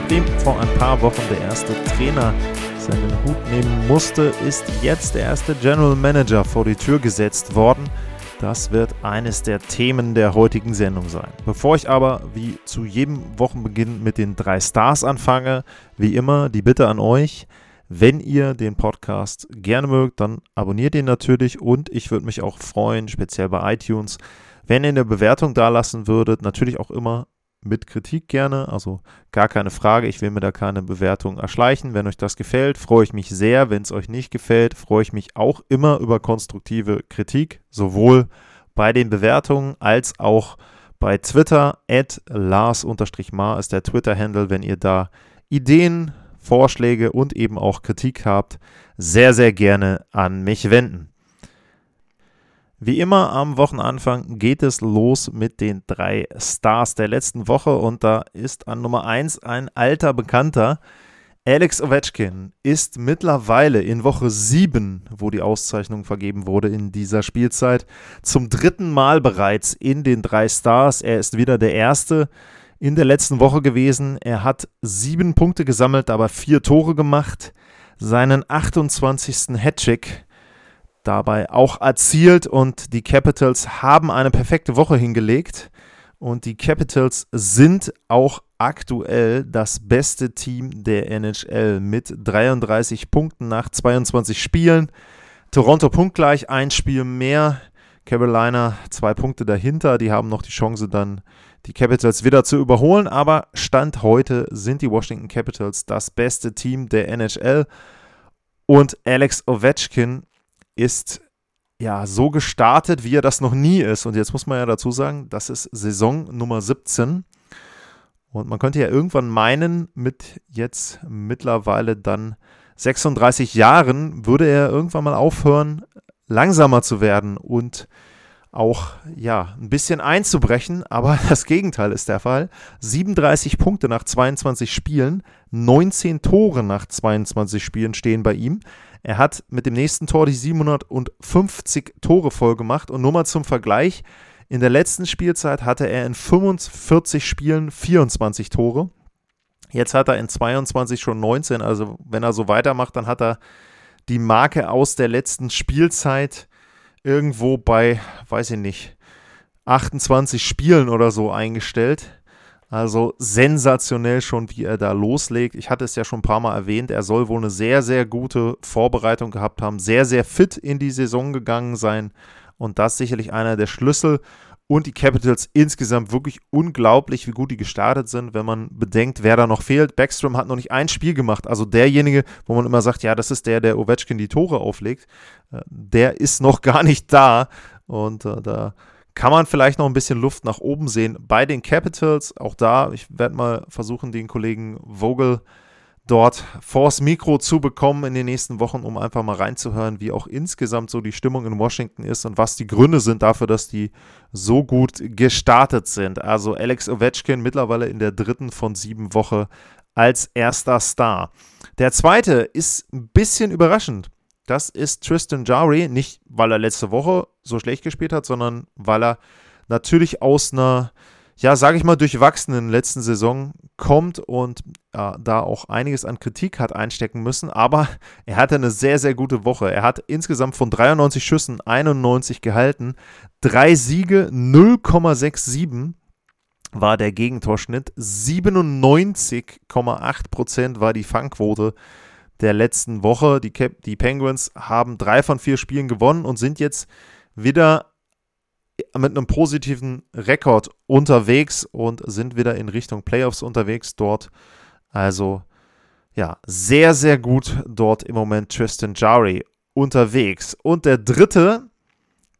Nachdem vor ein paar Wochen der erste Trainer seinen Hut nehmen musste, ist jetzt der erste General Manager vor die Tür gesetzt worden. Das wird eines der Themen der heutigen Sendung sein. Bevor ich aber wie zu jedem Wochenbeginn mit den drei Stars anfange, wie immer die Bitte an euch, wenn ihr den Podcast gerne mögt, dann abonniert ihn natürlich und ich würde mich auch freuen, speziell bei iTunes, wenn ihr eine Bewertung dalassen würdet. Natürlich auch immer mit Kritik gerne, also gar keine Frage. Ich will mir da keine Bewertung erschleichen. Wenn euch das gefällt, freue ich mich sehr. Wenn es euch nicht gefällt, freue ich mich auch immer über konstruktive Kritik, sowohl bei den Bewertungen als auch bei Twitter. Lars-Mar ist der Twitter-Handle, wenn ihr da Ideen, Vorschläge und eben auch Kritik habt, sehr, sehr gerne an mich wenden. Wie immer am Wochenanfang geht es los mit den drei Stars der letzten Woche und da ist an Nummer 1 ein alter Bekannter. Alex Ovechkin ist mittlerweile in Woche 7, wo die Auszeichnung vergeben wurde in dieser Spielzeit, zum dritten Mal bereits in den drei Stars. Er ist wieder der Erste in der letzten Woche gewesen. Er hat sieben Punkte gesammelt, aber vier Tore gemacht. Seinen 28. Hattrick dabei auch erzielt und die Capitals haben eine perfekte Woche hingelegt und die Capitals sind auch aktuell das beste Team der NHL mit 33 Punkten nach 22 Spielen. Toronto punktgleich, ein Spiel mehr. Carolina zwei Punkte dahinter. Die haben noch die Chance dann die Capitals wieder zu überholen, aber Stand heute sind die Washington Capitals das beste Team der NHL. Und Alex Ovechkin ist ja so gestartet, wie er das noch nie ist. Und jetzt muss man ja dazu sagen, das ist Saison Nummer 17. Und man könnte ja irgendwann meinen, mit jetzt mittlerweile dann 36 Jahren würde er irgendwann mal aufhören, langsamer zu werden und auch ja ein bisschen einzubrechen, aber das Gegenteil ist der Fall. 37 Punkte nach 22 Spielen, 19 Tore nach 22 Spielen stehen bei ihm. Er hat mit dem nächsten Tor die 750 Tore voll gemacht und nur mal zum Vergleich, in der letzten Spielzeit hatte er in 45 Spielen 24 Tore. Jetzt hat er in 22 schon 19, also wenn er so weitermacht, dann hat er die Marke aus der letzten Spielzeit irgendwo bei, weiß ich nicht, 28 Spielen oder so eingestellt. Also sensationell schon, wie er da loslegt. Ich hatte es ja schon ein paar Mal erwähnt, er soll wohl eine sehr, sehr gute Vorbereitung gehabt haben, sehr, sehr fit in die Saison gegangen sein und das sicherlich einer der Schlüssel. Und die Capitals insgesamt wirklich unglaublich, wie gut die gestartet sind, wenn man bedenkt, wer da noch fehlt. Backstrom hat noch nicht ein Spiel gemacht. Also derjenige, wo man immer sagt, ja, das ist der, der Ovechkin die Tore auflegt, äh, der ist noch gar nicht da. Und äh, da kann man vielleicht noch ein bisschen Luft nach oben sehen bei den Capitals. Auch da, ich werde mal versuchen, den Kollegen Vogel dort vors Mikro zu bekommen in den nächsten Wochen, um einfach mal reinzuhören, wie auch insgesamt so die Stimmung in Washington ist und was die Gründe sind dafür, dass die so gut gestartet sind. Also Alex Ovechkin mittlerweile in der dritten von sieben Woche als erster Star. Der zweite ist ein bisschen überraschend. Das ist Tristan Jari, nicht weil er letzte Woche so schlecht gespielt hat, sondern weil er natürlich aus einer, ja, sage ich mal, durchwachsenen letzten Saison kommt und äh, da auch einiges an Kritik hat einstecken müssen. Aber er hatte eine sehr, sehr gute Woche. Er hat insgesamt von 93 Schüssen 91 gehalten, drei Siege, 0,67 war der Gegentorschnitt, 97,8% war die Fangquote der letzten Woche. Die, Cap die Penguins haben drei von vier Spielen gewonnen und sind jetzt wieder mit einem positiven Rekord unterwegs und sind wieder in Richtung Playoffs unterwegs dort. Also ja, sehr, sehr gut dort im Moment Tristan Jari unterwegs. Und der dritte,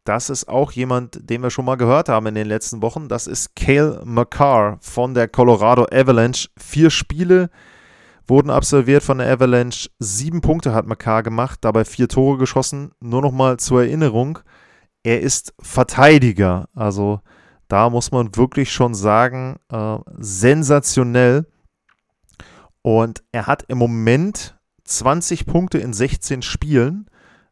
das ist auch jemand, den wir schon mal gehört haben in den letzten Wochen, das ist Cale McCarr von der Colorado Avalanche. Vier Spiele, wurden absolviert von der Avalanche. Sieben Punkte hat Makar gemacht, dabei vier Tore geschossen. Nur noch mal zur Erinnerung, er ist Verteidiger. Also da muss man wirklich schon sagen, äh, sensationell. Und er hat im Moment 20 Punkte in 16 Spielen.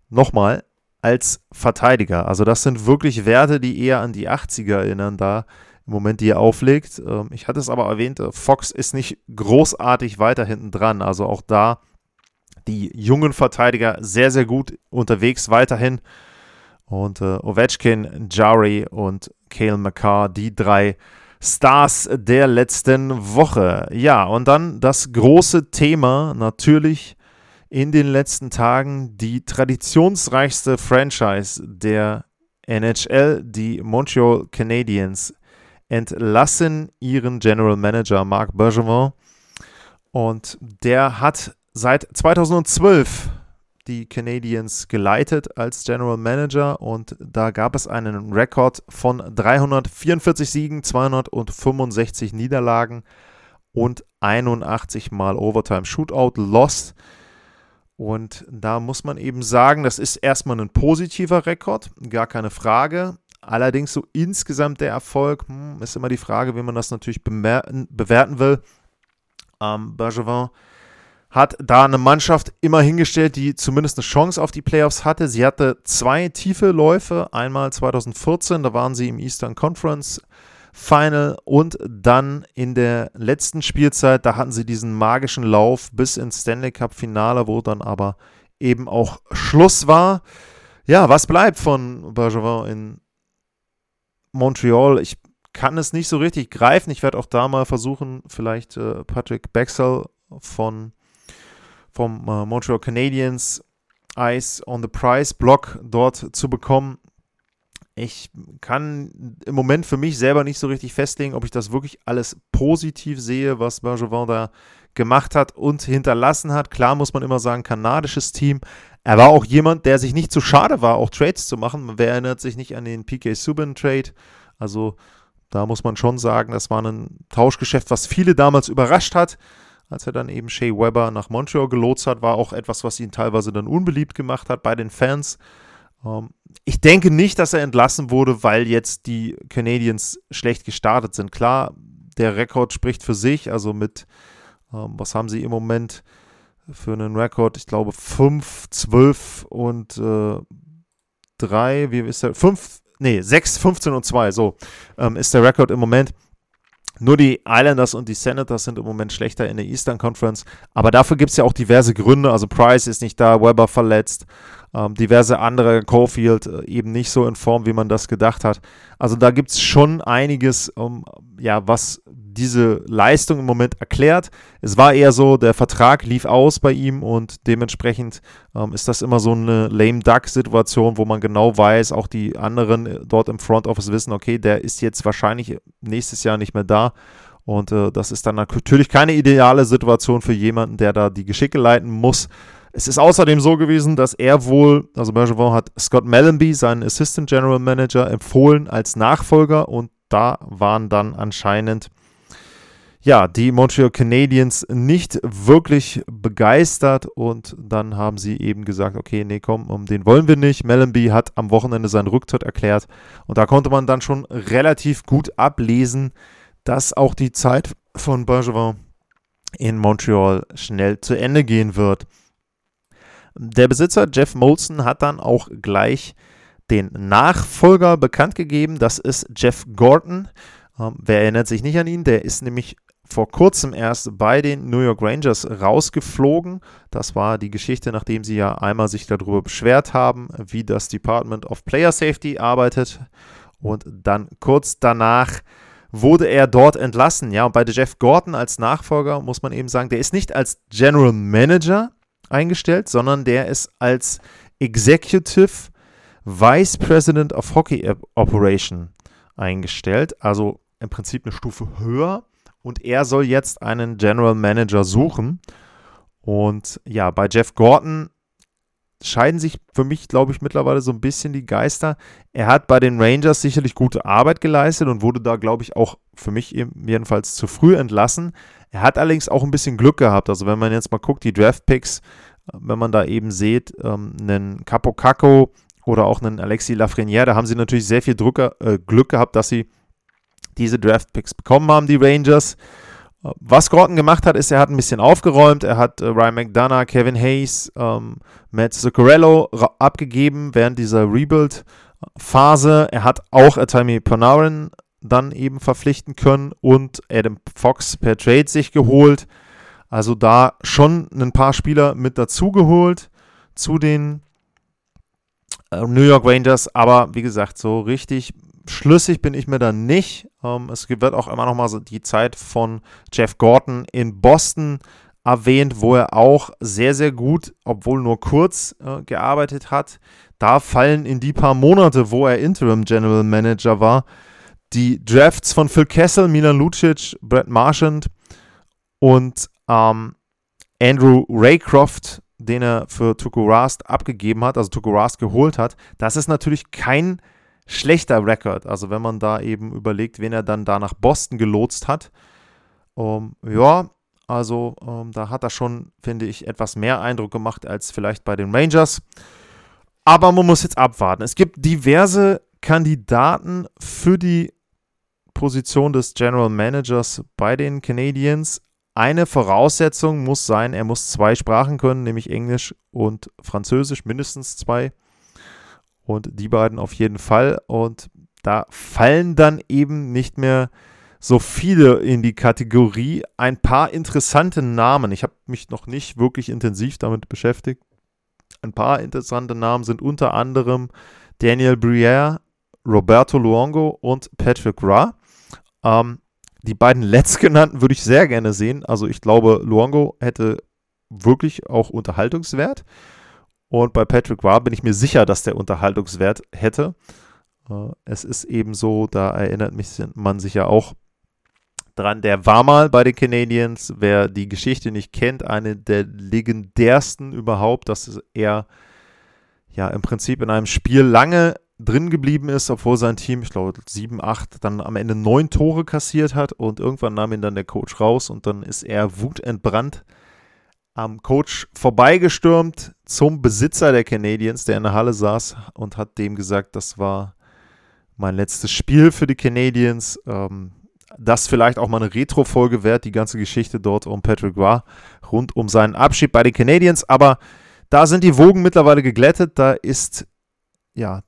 Nochmal, als Verteidiger. Also das sind wirklich Werte, die eher an die 80er erinnern, da im Moment, die er auflegt. Ähm, ich hatte es aber erwähnt, äh, Fox ist nicht großartig weiter hinten dran. Also auch da die jungen Verteidiger sehr, sehr gut unterwegs weiterhin. Und äh, Ovechkin, Jari und Kale McCarr, die drei Stars der letzten Woche. Ja, und dann das große Thema natürlich in den letzten Tagen die traditionsreichste Franchise der NHL, die Montreal Canadiens, entlassen ihren General Manager Marc Bergevin. Und der hat seit 2012 die Canadiens geleitet als General Manager und da gab es einen Rekord von 344 Siegen, 265 Niederlagen und 81 Mal Overtime Shootout Loss. Und da muss man eben sagen, das ist erstmal ein positiver Rekord, gar keine Frage. Allerdings so insgesamt der Erfolg, hm, ist immer die Frage, wie man das natürlich bewerten will. Ähm, Bergevin hat da eine Mannschaft immer hingestellt, die zumindest eine Chance auf die Playoffs hatte. Sie hatte zwei tiefe Läufe. Einmal 2014, da waren sie im Eastern Conference Final und dann in der letzten Spielzeit, da hatten sie diesen magischen Lauf bis ins Stanley Cup Finale, wo dann aber eben auch Schluss war. Ja, was bleibt von Bergevin in Montreal? Ich kann es nicht so richtig greifen. Ich werde auch da mal versuchen, vielleicht äh, Patrick Bexel von vom äh, Montreal Canadiens Eyes on the Price Blog dort zu bekommen ich kann im Moment für mich selber nicht so richtig festlegen, ob ich das wirklich alles positiv sehe, was Bergevin da gemacht hat und hinterlassen hat. Klar muss man immer sagen, kanadisches Team. Er war auch jemand, der sich nicht zu schade war, auch Trades zu machen. Wer erinnert sich nicht an den PK Subban Trade? Also da muss man schon sagen, das war ein Tauschgeschäft, was viele damals überrascht hat. Als er dann eben Shea Weber nach Montreal gelotst hat, war auch etwas, was ihn teilweise dann unbeliebt gemacht hat bei den Fans. Ähm, ich denke nicht, dass er entlassen wurde, weil jetzt die Canadiens schlecht gestartet sind. Klar, der Rekord spricht für sich. Also mit, ähm, was haben sie im Moment für einen Rekord? Ich glaube 5, 12 und äh, 3. Wie ist der? 5, nee, 6, 15 und 2. So ähm, ist der Rekord im Moment. Nur die Islanders und die Senators sind im Moment schlechter in der Eastern Conference. Aber dafür gibt es ja auch diverse Gründe. Also Price ist nicht da, Weber verletzt. Ähm, diverse andere, Caulfield äh, eben nicht so in Form, wie man das gedacht hat. Also da gibt es schon einiges, um, ja, was diese Leistung im Moment erklärt. Es war eher so, der Vertrag lief aus bei ihm und dementsprechend ähm, ist das immer so eine lame duck-Situation, wo man genau weiß, auch die anderen äh, dort im Front Office wissen, okay, der ist jetzt wahrscheinlich nächstes Jahr nicht mehr da. Und äh, das ist dann natürlich keine ideale Situation für jemanden, der da die Geschicke leiten muss. Es ist außerdem so gewesen, dass er wohl, also Bergevin hat Scott Mellenby, seinen Assistant General Manager, empfohlen als Nachfolger und da waren dann anscheinend ja, die Montreal Canadiens nicht wirklich begeistert und dann haben sie eben gesagt, okay, nee, komm, um den wollen wir nicht. Mellenby hat am Wochenende seinen Rücktritt erklärt und da konnte man dann schon relativ gut ablesen, dass auch die Zeit von Bergevin in Montreal schnell zu Ende gehen wird. Der Besitzer Jeff Molson hat dann auch gleich den Nachfolger bekannt gegeben. Das ist Jeff Gordon. Ähm, wer erinnert sich nicht an ihn? Der ist nämlich vor kurzem erst bei den New York Rangers rausgeflogen. Das war die Geschichte, nachdem sie ja einmal sich darüber beschwert haben, wie das Department of Player Safety arbeitet. Und dann kurz danach wurde er dort entlassen. Ja, und bei Jeff Gordon als Nachfolger muss man eben sagen, der ist nicht als General Manager eingestellt, sondern der ist als Executive Vice President of Hockey Operation eingestellt. Also im Prinzip eine Stufe höher. Und er soll jetzt einen General Manager suchen. Und ja, bei Jeff Gordon scheiden sich für mich, glaube ich, mittlerweile so ein bisschen die Geister. Er hat bei den Rangers sicherlich gute Arbeit geleistet und wurde da, glaube ich, auch für mich jedenfalls zu früh entlassen. Er hat allerdings auch ein bisschen Glück gehabt. Also wenn man jetzt mal guckt, die Draft-Picks, wenn man da eben sieht, ähm, einen Capo Caco oder auch einen Alexis Lafreniere, da haben sie natürlich sehr viel Drücker, äh, Glück gehabt, dass sie diese Draft-Picks bekommen haben, die Rangers. Was Gordon gemacht hat, ist, er hat ein bisschen aufgeräumt. Er hat äh, Ryan McDonough, Kevin Hayes, ähm, Matt Zuccarello abgegeben während dieser Rebuild-Phase. Er hat auch Atami Panarin dann eben verpflichten können und Adam Fox per Trade sich geholt. Also da schon ein paar Spieler mit dazugeholt zu den äh, New York Rangers. Aber wie gesagt, so richtig schlüssig bin ich mir da nicht. Ähm, es wird auch immer noch mal so die Zeit von Jeff Gordon in Boston erwähnt, wo er auch sehr, sehr gut, obwohl nur kurz äh, gearbeitet hat. Da fallen in die paar Monate, wo er Interim General Manager war, die Drafts von Phil Kessel, Milan Lucic, Brett Marchand und ähm, Andrew Raycroft, den er für Tuku Rast abgegeben hat, also Tuku Rast geholt hat. Das ist natürlich kein schlechter Rekord. Also wenn man da eben überlegt, wen er dann da nach Boston gelotst hat. Ähm, ja, also ähm, da hat er schon, finde ich, etwas mehr Eindruck gemacht als vielleicht bei den Rangers. Aber man muss jetzt abwarten. Es gibt diverse Kandidaten für die Position des General Managers bei den Canadiens. Eine Voraussetzung muss sein, er muss zwei Sprachen können, nämlich Englisch und Französisch, mindestens zwei. Und die beiden auf jeden Fall. Und da fallen dann eben nicht mehr so viele in die Kategorie. Ein paar interessante Namen. Ich habe mich noch nicht wirklich intensiv damit beschäftigt. Ein paar interessante Namen sind unter anderem Daniel Briere, Roberto Luongo und Patrick Ra. Ähm, die beiden letztgenannten würde ich sehr gerne sehen. Also ich glaube, Luongo hätte wirklich auch Unterhaltungswert. Und bei Patrick Roy bin ich mir sicher, dass der Unterhaltungswert hätte. Äh, es ist eben so, da erinnert mich man sich ja auch dran, der war mal bei den Canadiens. Wer die Geschichte nicht kennt, eine der legendärsten überhaupt, dass er ja im Prinzip in einem Spiel lange drin geblieben ist, obwohl sein Team, ich glaube, 7, 8, dann am Ende neun Tore kassiert hat und irgendwann nahm ihn dann der Coach raus und dann ist er wutentbrannt am Coach vorbeigestürmt zum Besitzer der Canadiens, der in der Halle saß und hat dem gesagt, das war mein letztes Spiel für die Canadiens. Ähm, das vielleicht auch mal eine Retro-Folge wert, die ganze Geschichte dort um Patrick Roy rund um seinen Abschied bei den Canadiens. Aber da sind die Wogen mittlerweile geglättet. Da ist ja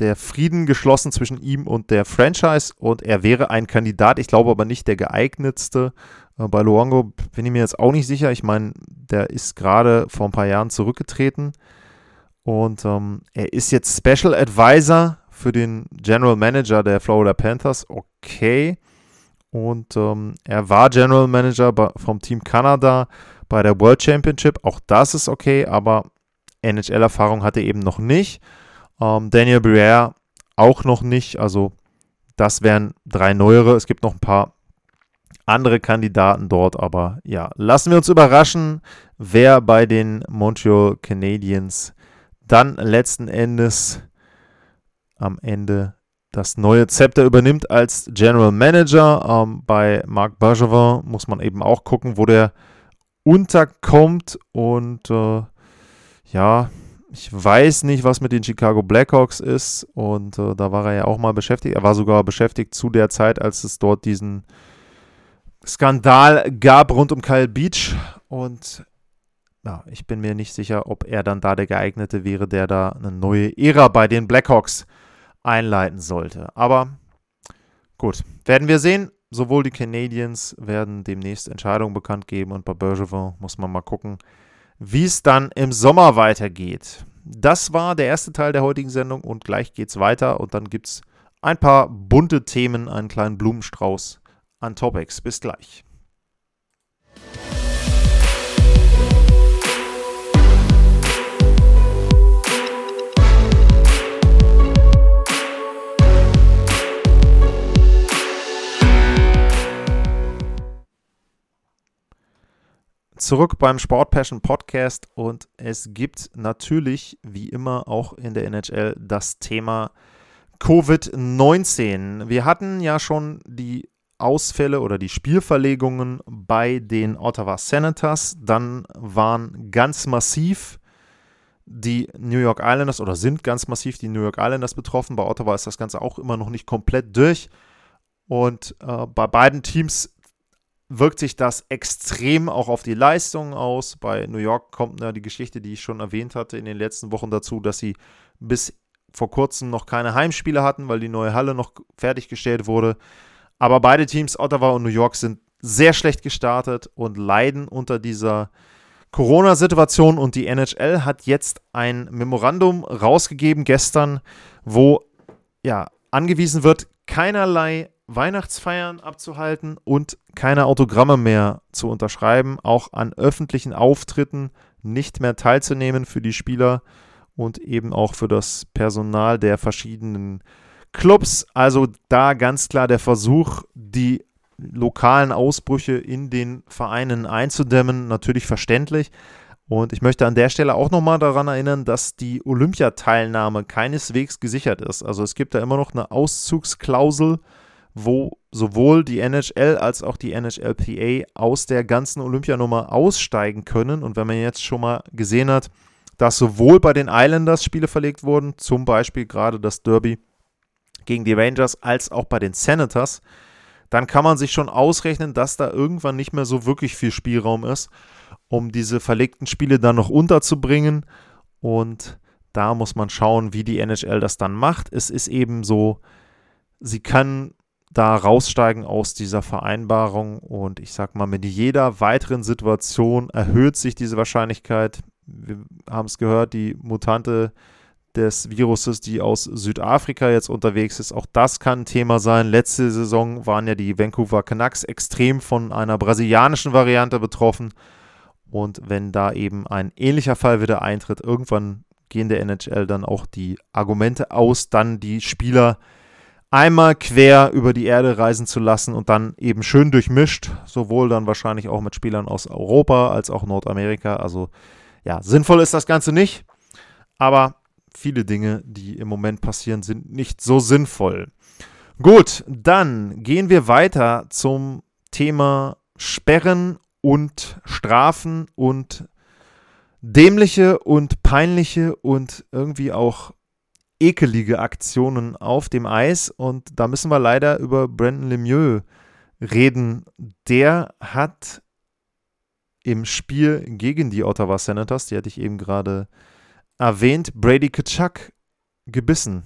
der Frieden geschlossen zwischen ihm und der Franchise und er wäre ein Kandidat, ich glaube aber nicht der geeignetste. Äh, bei Luongo bin ich mir jetzt auch nicht sicher. Ich meine, der ist gerade vor ein paar Jahren zurückgetreten und ähm, er ist jetzt Special Advisor für den General Manager der Florida Panthers. Okay. Und ähm, er war General Manager vom Team Kanada bei der World Championship. Auch das ist okay, aber NHL-Erfahrung hat er eben noch nicht. Ähm, Daniel Briere auch noch nicht. Also das wären drei neuere. Es gibt noch ein paar andere Kandidaten dort, aber ja, lassen wir uns überraschen, wer bei den Montreal Canadiens dann letzten Endes am Ende das neue Zepter übernimmt als General Manager. Ähm, bei Marc Bergevin muss man eben auch gucken, wo der unterkommt und äh, ja, ich weiß nicht, was mit den Chicago Blackhawks ist. Und äh, da war er ja auch mal beschäftigt. Er war sogar beschäftigt zu der Zeit, als es dort diesen Skandal gab rund um Kyle Beach. Und ja, ich bin mir nicht sicher, ob er dann da der geeignete wäre, der da eine neue Ära bei den Blackhawks einleiten sollte. Aber gut, werden wir sehen. Sowohl die Canadiens werden demnächst Entscheidungen bekannt geben und bei Bergevin muss man mal gucken, wie es dann im Sommer weitergeht. Das war der erste Teil der heutigen Sendung und gleich geht es weiter und dann gibt es ein paar bunte Themen, einen kleinen Blumenstrauß an Topics. Bis gleich. zurück beim Sport Passion Podcast und es gibt natürlich, wie immer, auch in der NHL das Thema Covid-19. Wir hatten ja schon die Ausfälle oder die Spielverlegungen bei den Ottawa Senators. Dann waren ganz massiv die New York Islanders oder sind ganz massiv die New York Islanders betroffen. Bei Ottawa ist das Ganze auch immer noch nicht komplett durch. Und äh, bei beiden Teams wirkt sich das extrem auch auf die Leistungen aus. Bei New York kommt ja die Geschichte, die ich schon erwähnt hatte in den letzten Wochen dazu, dass sie bis vor kurzem noch keine Heimspiele hatten, weil die neue Halle noch fertiggestellt wurde. Aber beide Teams, Ottawa und New York, sind sehr schlecht gestartet und leiden unter dieser Corona-Situation. Und die NHL hat jetzt ein Memorandum rausgegeben gestern, wo ja angewiesen wird, keinerlei Weihnachtsfeiern abzuhalten und keine Autogramme mehr zu unterschreiben, auch an öffentlichen Auftritten nicht mehr teilzunehmen für die Spieler und eben auch für das Personal der verschiedenen Clubs. Also da ganz klar der Versuch, die lokalen Ausbrüche in den Vereinen einzudämmen, natürlich verständlich. Und ich möchte an der Stelle auch nochmal daran erinnern, dass die Olympiateilnahme keineswegs gesichert ist. Also es gibt da immer noch eine Auszugsklausel, wo sowohl die NHL als auch die NHLPA aus der ganzen Olympianummer aussteigen können. Und wenn man jetzt schon mal gesehen hat, dass sowohl bei den Islanders Spiele verlegt wurden, zum Beispiel gerade das Derby gegen die Rangers, als auch bei den Senators, dann kann man sich schon ausrechnen, dass da irgendwann nicht mehr so wirklich viel Spielraum ist, um diese verlegten Spiele dann noch unterzubringen. Und da muss man schauen, wie die NHL das dann macht. Es ist eben so, sie kann da raussteigen aus dieser Vereinbarung und ich sag mal, mit jeder weiteren Situation erhöht sich diese Wahrscheinlichkeit. Wir haben es gehört, die Mutante des Viruses, die aus Südafrika jetzt unterwegs ist. Auch das kann ein Thema sein. Letzte Saison waren ja die Vancouver Canucks extrem von einer brasilianischen Variante betroffen. Und wenn da eben ein ähnlicher Fall wieder eintritt, irgendwann gehen der NHL dann auch die Argumente aus, dann die Spieler einmal quer über die Erde reisen zu lassen und dann eben schön durchmischt, sowohl dann wahrscheinlich auch mit Spielern aus Europa als auch Nordamerika. Also ja, sinnvoll ist das Ganze nicht, aber viele Dinge, die im Moment passieren, sind nicht so sinnvoll. Gut, dann gehen wir weiter zum Thema Sperren und Strafen und dämliche und peinliche und irgendwie auch ekelige Aktionen auf dem Eis. Und da müssen wir leider über Brandon Lemieux reden. Der hat im Spiel gegen die Ottawa Senators, die hatte ich eben gerade erwähnt, Brady Kachuk gebissen.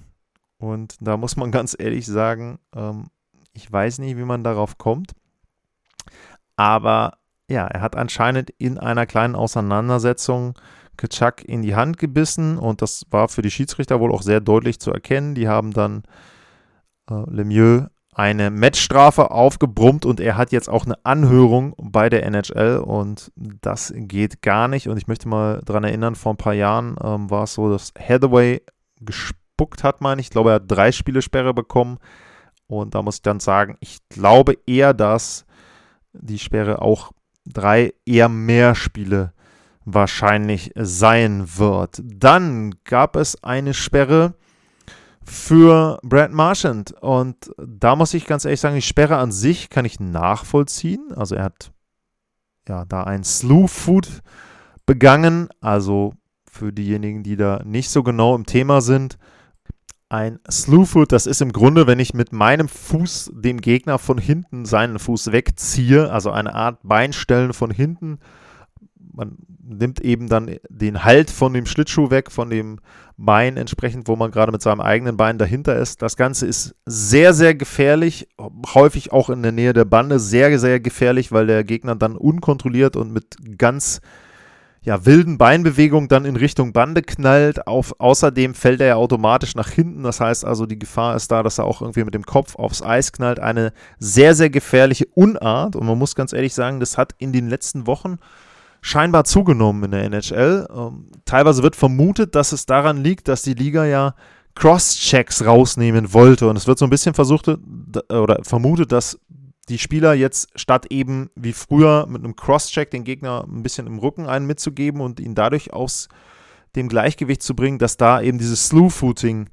Und da muss man ganz ehrlich sagen, ähm, ich weiß nicht, wie man darauf kommt. Aber ja, er hat anscheinend in einer kleinen Auseinandersetzung Kaczak in die Hand gebissen und das war für die Schiedsrichter wohl auch sehr deutlich zu erkennen. Die haben dann äh, Lemieux eine Matchstrafe aufgebrummt und er hat jetzt auch eine Anhörung bei der NHL und das geht gar nicht. Und ich möchte mal daran erinnern, vor ein paar Jahren ähm, war es so, dass Hathaway gespuckt hat, meine ich. Ich glaube, er hat drei Spielesperre bekommen. Und da muss ich dann sagen, ich glaube eher, dass die Sperre auch drei, eher mehr Spiele wahrscheinlich sein wird. Dann gab es eine Sperre für Brad Marchand. Und da muss ich ganz ehrlich sagen, die Sperre an sich kann ich nachvollziehen. Also er hat ja da ein Slew Food begangen. Also für diejenigen, die da nicht so genau im Thema sind. Ein Slewfoot, das ist im Grunde, wenn ich mit meinem Fuß dem Gegner von hinten seinen Fuß wegziehe, also eine Art Beinstellen von hinten. Man nimmt eben dann den Halt von dem Schlittschuh weg, von dem Bein entsprechend, wo man gerade mit seinem eigenen Bein dahinter ist. Das Ganze ist sehr, sehr gefährlich, häufig auch in der Nähe der Bande, sehr, sehr gefährlich, weil der Gegner dann unkontrolliert und mit ganz ja, wilden Beinbewegungen dann in Richtung Bande knallt. Auf, außerdem fällt er ja automatisch nach hinten. Das heißt also, die Gefahr ist da, dass er auch irgendwie mit dem Kopf aufs Eis knallt. Eine sehr, sehr gefährliche Unart. Und man muss ganz ehrlich sagen, das hat in den letzten Wochen scheinbar zugenommen in der NHL. Ähm, teilweise wird vermutet, dass es daran liegt, dass die Liga ja Cross-Checks rausnehmen wollte. Und es wird so ein bisschen versucht oder vermutet, dass die Spieler jetzt statt eben wie früher mit einem Cross-Check den Gegner ein bisschen im Rücken einen mitzugeben und ihn dadurch aus dem Gleichgewicht zu bringen, dass da eben dieses Slew-Footing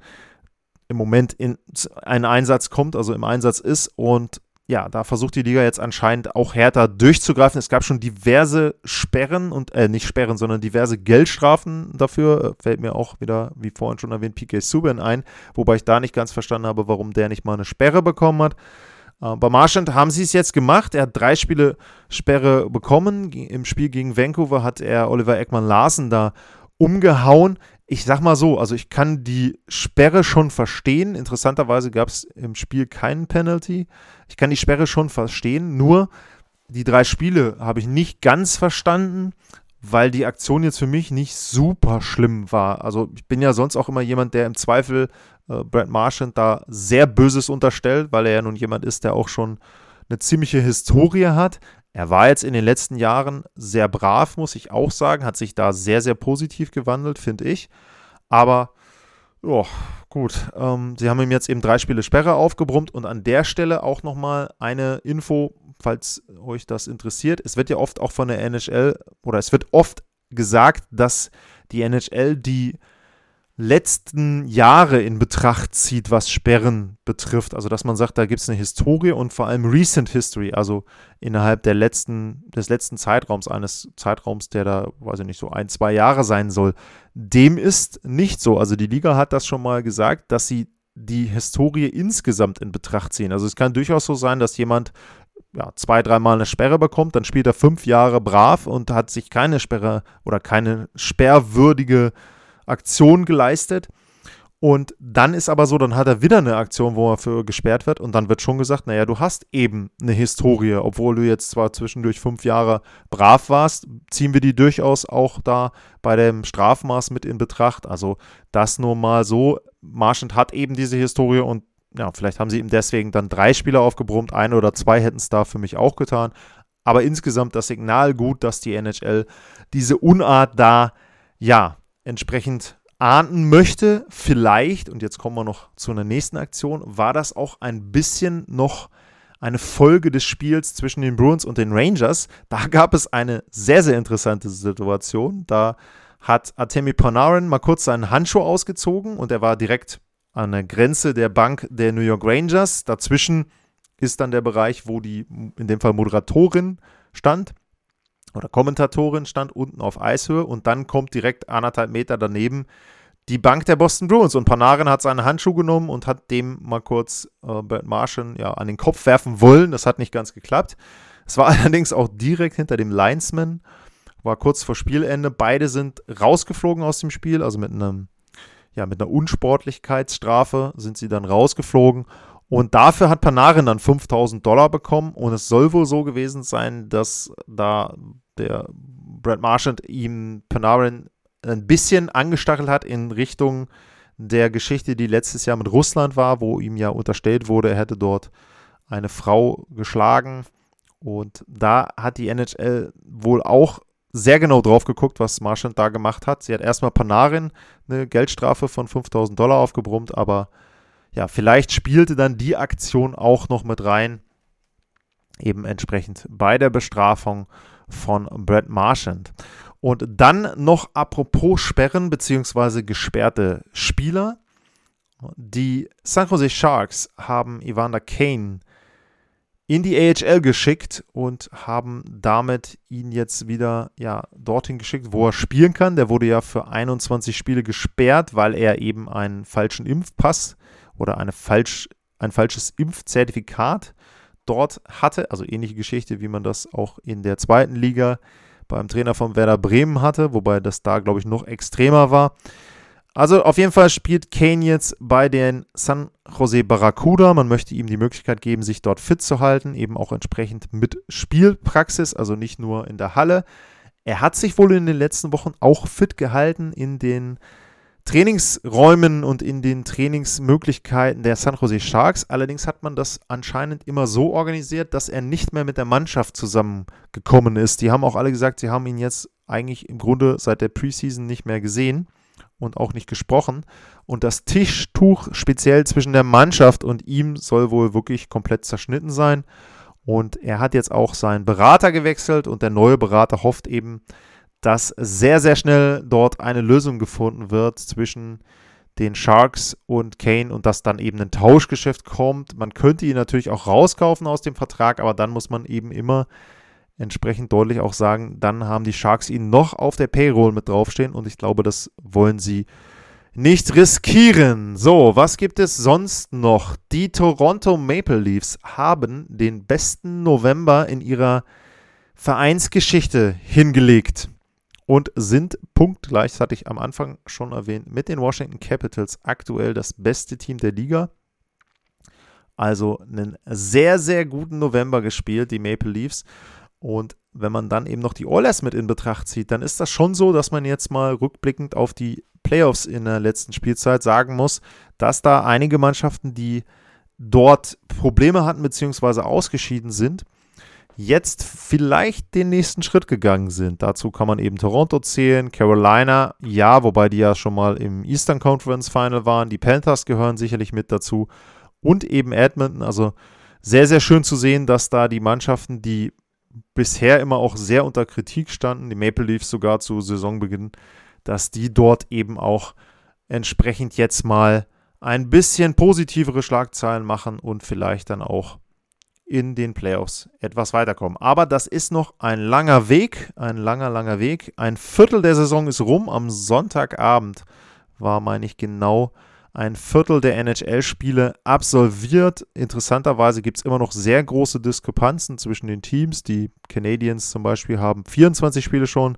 im Moment in einen Einsatz kommt, also im Einsatz ist und ja, da versucht die Liga jetzt anscheinend auch härter durchzugreifen. Es gab schon diverse Sperren und, äh, nicht Sperren, sondern diverse Geldstrafen dafür. Fällt mir auch wieder, wie vorhin schon erwähnt, PK Subban ein, wobei ich da nicht ganz verstanden habe, warum der nicht mal eine Sperre bekommen hat. Äh, bei Marchand haben sie es jetzt gemacht. Er hat drei Spiele Sperre bekommen. Im Spiel gegen Vancouver hat er Oliver Eckmann Larsen da umgehauen ich sag mal so, also ich kann die Sperre schon verstehen. Interessanterweise gab es im Spiel keinen Penalty. Ich kann die Sperre schon verstehen, nur die drei Spiele habe ich nicht ganz verstanden, weil die Aktion jetzt für mich nicht super schlimm war. Also ich bin ja sonst auch immer jemand, der im Zweifel äh, Brad Marchand da sehr Böses unterstellt, weil er ja nun jemand ist, der auch schon eine ziemliche Historie hat. Er war jetzt in den letzten Jahren sehr brav, muss ich auch sagen, hat sich da sehr, sehr positiv gewandelt, finde ich. Aber, oh, gut, ähm, sie haben ihm jetzt eben drei Spiele Sperre aufgebrummt und an der Stelle auch nochmal eine Info, falls euch das interessiert. Es wird ja oft auch von der NHL oder es wird oft gesagt, dass die NHL die letzten Jahre in Betracht zieht, was Sperren betrifft. Also dass man sagt, da gibt es eine Historie und vor allem Recent History, also innerhalb der letzten, des letzten Zeitraums, eines Zeitraums, der da, weiß ich nicht, so ein, zwei Jahre sein soll. Dem ist nicht so. Also die Liga hat das schon mal gesagt, dass sie die Historie insgesamt in Betracht ziehen. Also es kann durchaus so sein, dass jemand ja, zwei, dreimal eine Sperre bekommt, dann spielt er fünf Jahre brav und hat sich keine Sperre oder keine sperrwürdige Aktion geleistet. Und dann ist aber so, dann hat er wieder eine Aktion, wo er für gesperrt wird. Und dann wird schon gesagt, naja, du hast eben eine Historie. Obwohl du jetzt zwar zwischendurch fünf Jahre brav warst, ziehen wir die durchaus auch da bei dem Strafmaß mit in Betracht. Also das nur mal so. Marchand hat eben diese Historie und ja, vielleicht haben sie ihm deswegen dann drei Spieler aufgebrummt. Ein oder zwei hätten es da für mich auch getan. Aber insgesamt das Signal gut, dass die NHL diese Unart da, ja, entsprechend ahnden möchte. Vielleicht, und jetzt kommen wir noch zu einer nächsten Aktion, war das auch ein bisschen noch eine Folge des Spiels zwischen den Bruins und den Rangers. Da gab es eine sehr, sehr interessante Situation. Da hat Artemi Panarin mal kurz seinen Handschuh ausgezogen und er war direkt an der Grenze der Bank der New York Rangers. Dazwischen ist dann der Bereich, wo die, in dem Fall Moderatorin stand oder Kommentatorin stand unten auf Eishöhe und dann kommt direkt anderthalb Meter daneben die Bank der Boston Bruins und Panarin hat seinen Handschuh genommen und hat dem mal kurz äh, Bert Martian ja an den Kopf werfen wollen. Das hat nicht ganz geklappt. Es war allerdings auch direkt hinter dem Linesman, war kurz vor Spielende. Beide sind rausgeflogen aus dem Spiel, also mit einem ja, mit einer Unsportlichkeitsstrafe sind sie dann rausgeflogen und dafür hat Panarin dann 5000 Dollar bekommen. Und es soll wohl so gewesen sein, dass da der Brad Marchand ihm Panarin ein bisschen angestachelt hat in Richtung der Geschichte, die letztes Jahr mit Russland war, wo ihm ja unterstellt wurde, er hätte dort eine Frau geschlagen. Und da hat die NHL wohl auch sehr genau drauf geguckt, was Marchand da gemacht hat. Sie hat erstmal Panarin eine Geldstrafe von 5000 Dollar aufgebrummt, aber ja, vielleicht spielte dann die Aktion auch noch mit rein, eben entsprechend bei der Bestrafung von Brad Marchand. Und dann noch apropos Sperren bzw. gesperrte Spieler. Die San Jose Sharks haben Evander Kane in die AHL geschickt und haben damit ihn jetzt wieder ja, dorthin geschickt, wo er spielen kann. Der wurde ja für 21 Spiele gesperrt, weil er eben einen falschen Impfpass oder eine falsch, ein falsches Impfzertifikat dort hatte. Also ähnliche Geschichte, wie man das auch in der zweiten Liga beim Trainer von Werder Bremen hatte, wobei das da, glaube ich, noch extremer war. Also auf jeden Fall spielt Kane jetzt bei den San Jose Barracuda. Man möchte ihm die Möglichkeit geben, sich dort fit zu halten, eben auch entsprechend mit Spielpraxis, also nicht nur in der Halle. Er hat sich wohl in den letzten Wochen auch fit gehalten in den Trainingsräumen und in den Trainingsmöglichkeiten der San Jose Sharks. Allerdings hat man das anscheinend immer so organisiert, dass er nicht mehr mit der Mannschaft zusammengekommen ist. Die haben auch alle gesagt, sie haben ihn jetzt eigentlich im Grunde seit der Preseason nicht mehr gesehen und auch nicht gesprochen. Und das Tischtuch speziell zwischen der Mannschaft und ihm soll wohl wirklich komplett zerschnitten sein. Und er hat jetzt auch seinen Berater gewechselt und der neue Berater hofft eben, dass sehr, sehr schnell dort eine Lösung gefunden wird zwischen den Sharks und Kane und dass dann eben ein Tauschgeschäft kommt. Man könnte ihn natürlich auch rauskaufen aus dem Vertrag, aber dann muss man eben immer entsprechend deutlich auch sagen, dann haben die Sharks ihn noch auf der Payroll mit draufstehen und ich glaube, das wollen sie nicht riskieren. So, was gibt es sonst noch? Die Toronto Maple Leafs haben den besten November in ihrer Vereinsgeschichte hingelegt und sind punktgleich, das hatte ich am Anfang schon erwähnt, mit den Washington Capitals aktuell das beste Team der Liga. Also einen sehr, sehr guten November gespielt, die Maple Leafs. Und wenn man dann eben noch die Oilers mit in Betracht zieht, dann ist das schon so, dass man jetzt mal rückblickend auf die Playoffs in der letzten Spielzeit sagen muss, dass da einige Mannschaften, die dort Probleme hatten bzw. ausgeschieden sind, jetzt vielleicht den nächsten Schritt gegangen sind. Dazu kann man eben Toronto zählen, Carolina, ja, wobei die ja schon mal im Eastern Conference Final waren. Die Panthers gehören sicherlich mit dazu und eben Edmonton. Also sehr, sehr schön zu sehen, dass da die Mannschaften, die bisher immer auch sehr unter Kritik standen, die Maple Leafs sogar zu Saisonbeginn, dass die dort eben auch entsprechend jetzt mal ein bisschen positivere Schlagzeilen machen und vielleicht dann auch in den Playoffs etwas weiterkommen. Aber das ist noch ein langer Weg, ein langer, langer Weg. Ein Viertel der Saison ist rum. Am Sonntagabend war, meine ich, genau ein Viertel der NHL-Spiele absolviert. Interessanterweise gibt es immer noch sehr große Diskrepanzen zwischen den Teams. Die Canadiens zum Beispiel haben 24 Spiele schon,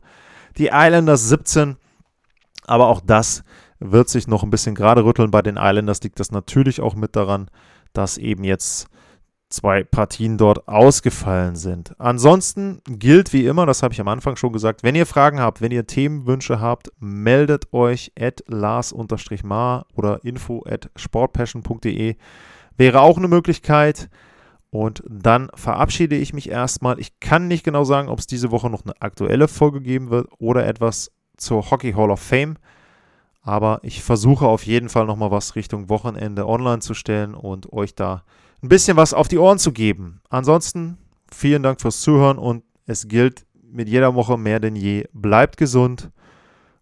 die Islanders 17. Aber auch das wird sich noch ein bisschen gerade rütteln. Bei den Islanders liegt das natürlich auch mit daran, dass eben jetzt zwei Partien dort ausgefallen sind. Ansonsten gilt wie immer, das habe ich am Anfang schon gesagt, wenn ihr Fragen habt, wenn ihr Themenwünsche habt, meldet euch at lars-mar oder info at sportpassion.de. Wäre auch eine Möglichkeit. Und dann verabschiede ich mich erstmal. Ich kann nicht genau sagen, ob es diese Woche noch eine aktuelle Folge geben wird oder etwas zur Hockey Hall of Fame. Aber ich versuche auf jeden Fall nochmal was Richtung Wochenende online zu stellen und euch da ein bisschen was auf die Ohren zu geben. Ansonsten vielen Dank fürs Zuhören und es gilt mit jeder Woche mehr denn je, bleibt gesund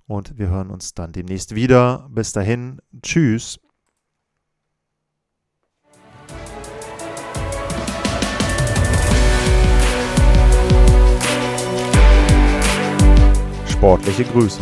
und wir hören uns dann demnächst wieder. Bis dahin, tschüss. Sportliche Grüße.